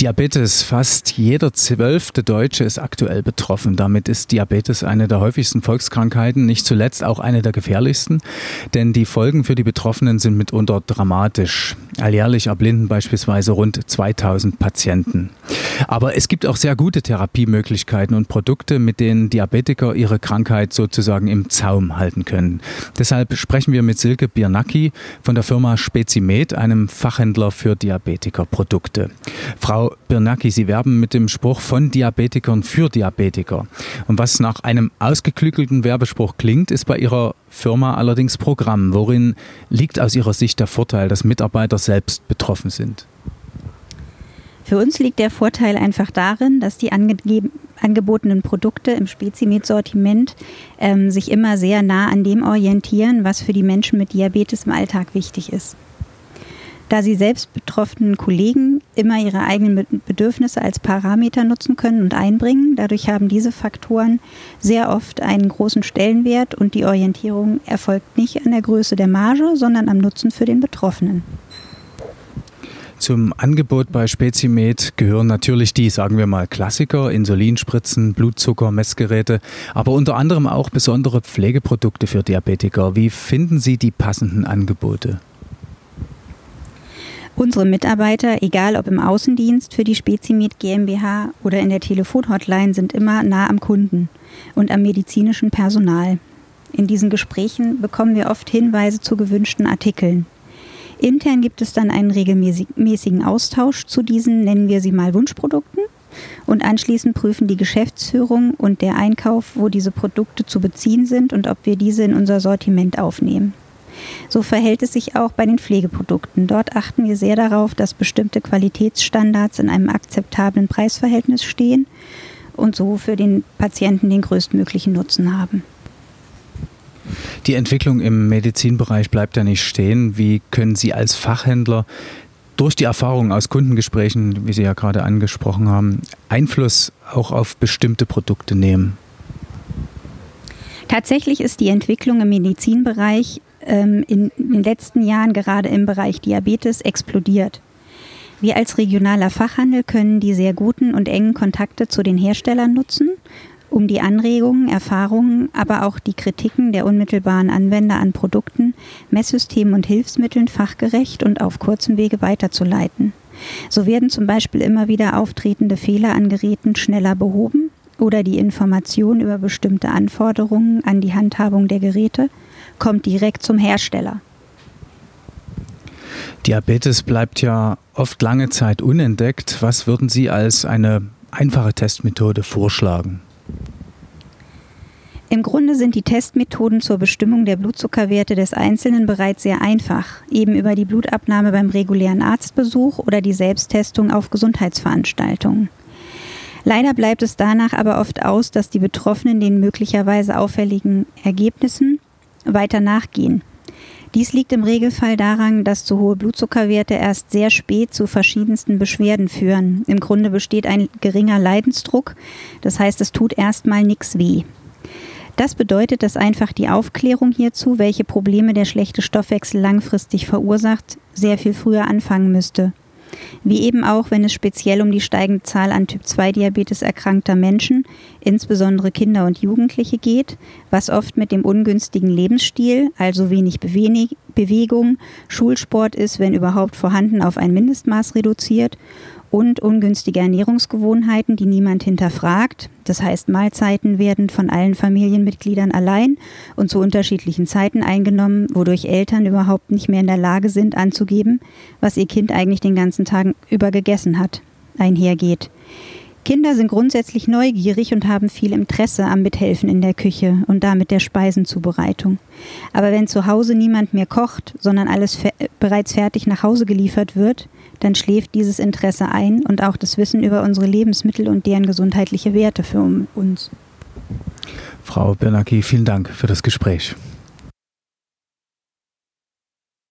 Diabetes. Fast jeder zwölfte Deutsche ist aktuell betroffen. Damit ist Diabetes eine der häufigsten Volkskrankheiten, nicht zuletzt auch eine der gefährlichsten, denn die Folgen für die Betroffenen sind mitunter dramatisch. Alljährlich erblinden beispielsweise rund 2000 Patienten. Aber es gibt auch sehr gute Therapiemöglichkeiten und Produkte, mit denen Diabetiker ihre Krankheit sozusagen im Zaum halten können. Deshalb sprechen wir mit Silke Biernacki von der Firma Spezimed, einem Fachhändler für Diabetikerprodukte. Frau Birnacki, Sie werben mit dem Spruch von Diabetikern für Diabetiker. Und was nach einem ausgeklügelten Werbespruch klingt, ist bei Ihrer Firma allerdings Programm. Worin liegt aus Ihrer Sicht der Vorteil, dass Mitarbeiter selbst betroffen sind? Für uns liegt der Vorteil einfach darin, dass die angebotenen Produkte im Spezimed-Sortiment ähm, sich immer sehr nah an dem orientieren, was für die Menschen mit Diabetes im Alltag wichtig ist. Da sie selbst betroffenen Kollegen immer ihre eigenen Bedürfnisse als Parameter nutzen können und einbringen, dadurch haben diese Faktoren sehr oft einen großen Stellenwert und die Orientierung erfolgt nicht an der Größe der Marge, sondern am Nutzen für den Betroffenen. Zum Angebot bei Spezimed gehören natürlich die, sagen wir mal, Klassiker, Insulinspritzen, Blutzucker, Messgeräte, aber unter anderem auch besondere Pflegeprodukte für Diabetiker. Wie finden Sie die passenden Angebote? Unsere Mitarbeiter, egal ob im Außendienst für die Spezimed GmbH oder in der Telefonhotline, sind immer nah am Kunden und am medizinischen Personal. In diesen Gesprächen bekommen wir oft Hinweise zu gewünschten Artikeln. Intern gibt es dann einen regelmäßigen Austausch zu diesen, nennen wir sie mal Wunschprodukten. Und anschließend prüfen die Geschäftsführung und der Einkauf, wo diese Produkte zu beziehen sind und ob wir diese in unser Sortiment aufnehmen. So verhält es sich auch bei den Pflegeprodukten. Dort achten wir sehr darauf, dass bestimmte Qualitätsstandards in einem akzeptablen Preisverhältnis stehen und so für den Patienten den größtmöglichen Nutzen haben. Die Entwicklung im Medizinbereich bleibt ja nicht stehen. Wie können Sie als Fachhändler durch die Erfahrung aus Kundengesprächen, wie Sie ja gerade angesprochen haben, Einfluss auch auf bestimmte Produkte nehmen? Tatsächlich ist die Entwicklung im Medizinbereich ähm, in, den letzten Jahren gerade im Bereich Diabetes explodiert. Wir als regionaler Fachhandel können die sehr guten und engen Kontakte zu den Herstellern nutzen, um die Anregungen, Erfahrungen, aber auch die Kritiken der unmittelbaren Anwender an Produkten, Messsystemen und Hilfsmitteln fachgerecht und auf kurzem Wege weiterzuleiten. So werden zum Beispiel immer wieder auftretende Fehler an Geräten schneller behoben oder die Information über bestimmte Anforderungen an die Handhabung der Geräte kommt direkt zum Hersteller. Diabetes bleibt ja oft lange Zeit unentdeckt. Was würden Sie als eine einfache Testmethode vorschlagen? Im Grunde sind die Testmethoden zur Bestimmung der Blutzuckerwerte des Einzelnen bereits sehr einfach, eben über die Blutabnahme beim regulären Arztbesuch oder die Selbsttestung auf Gesundheitsveranstaltungen. Leider bleibt es danach aber oft aus, dass die Betroffenen den möglicherweise auffälligen Ergebnissen weiter nachgehen. Dies liegt im Regelfall daran, dass zu hohe Blutzuckerwerte erst sehr spät zu verschiedensten Beschwerden führen. Im Grunde besteht ein geringer Leidensdruck, das heißt es tut erstmal nichts weh. Das bedeutet, dass einfach die Aufklärung hierzu, welche Probleme der schlechte Stoffwechsel langfristig verursacht, sehr viel früher anfangen müsste. Wie eben auch, wenn es speziell um die steigende Zahl an Typ-2-Diabetes erkrankter Menschen, insbesondere Kinder und Jugendliche geht, was oft mit dem ungünstigen Lebensstil, also wenig Bewegung, Schulsport ist, wenn überhaupt vorhanden, auf ein Mindestmaß reduziert und ungünstige Ernährungsgewohnheiten, die niemand hinterfragt. Das heißt, Mahlzeiten werden von allen Familienmitgliedern allein und zu unterschiedlichen Zeiten eingenommen, wodurch Eltern überhaupt nicht mehr in der Lage sind anzugeben, was ihr Kind eigentlich den ganzen Tag über gegessen hat, einhergeht. Kinder sind grundsätzlich neugierig und haben viel Interesse am Mithelfen in der Küche und damit der Speisenzubereitung. Aber wenn zu Hause niemand mehr kocht, sondern alles fe bereits fertig nach Hause geliefert wird, dann schläft dieses Interesse ein und auch das Wissen über unsere Lebensmittel und deren gesundheitliche Werte für uns. Frau Bernacki, vielen Dank für das Gespräch.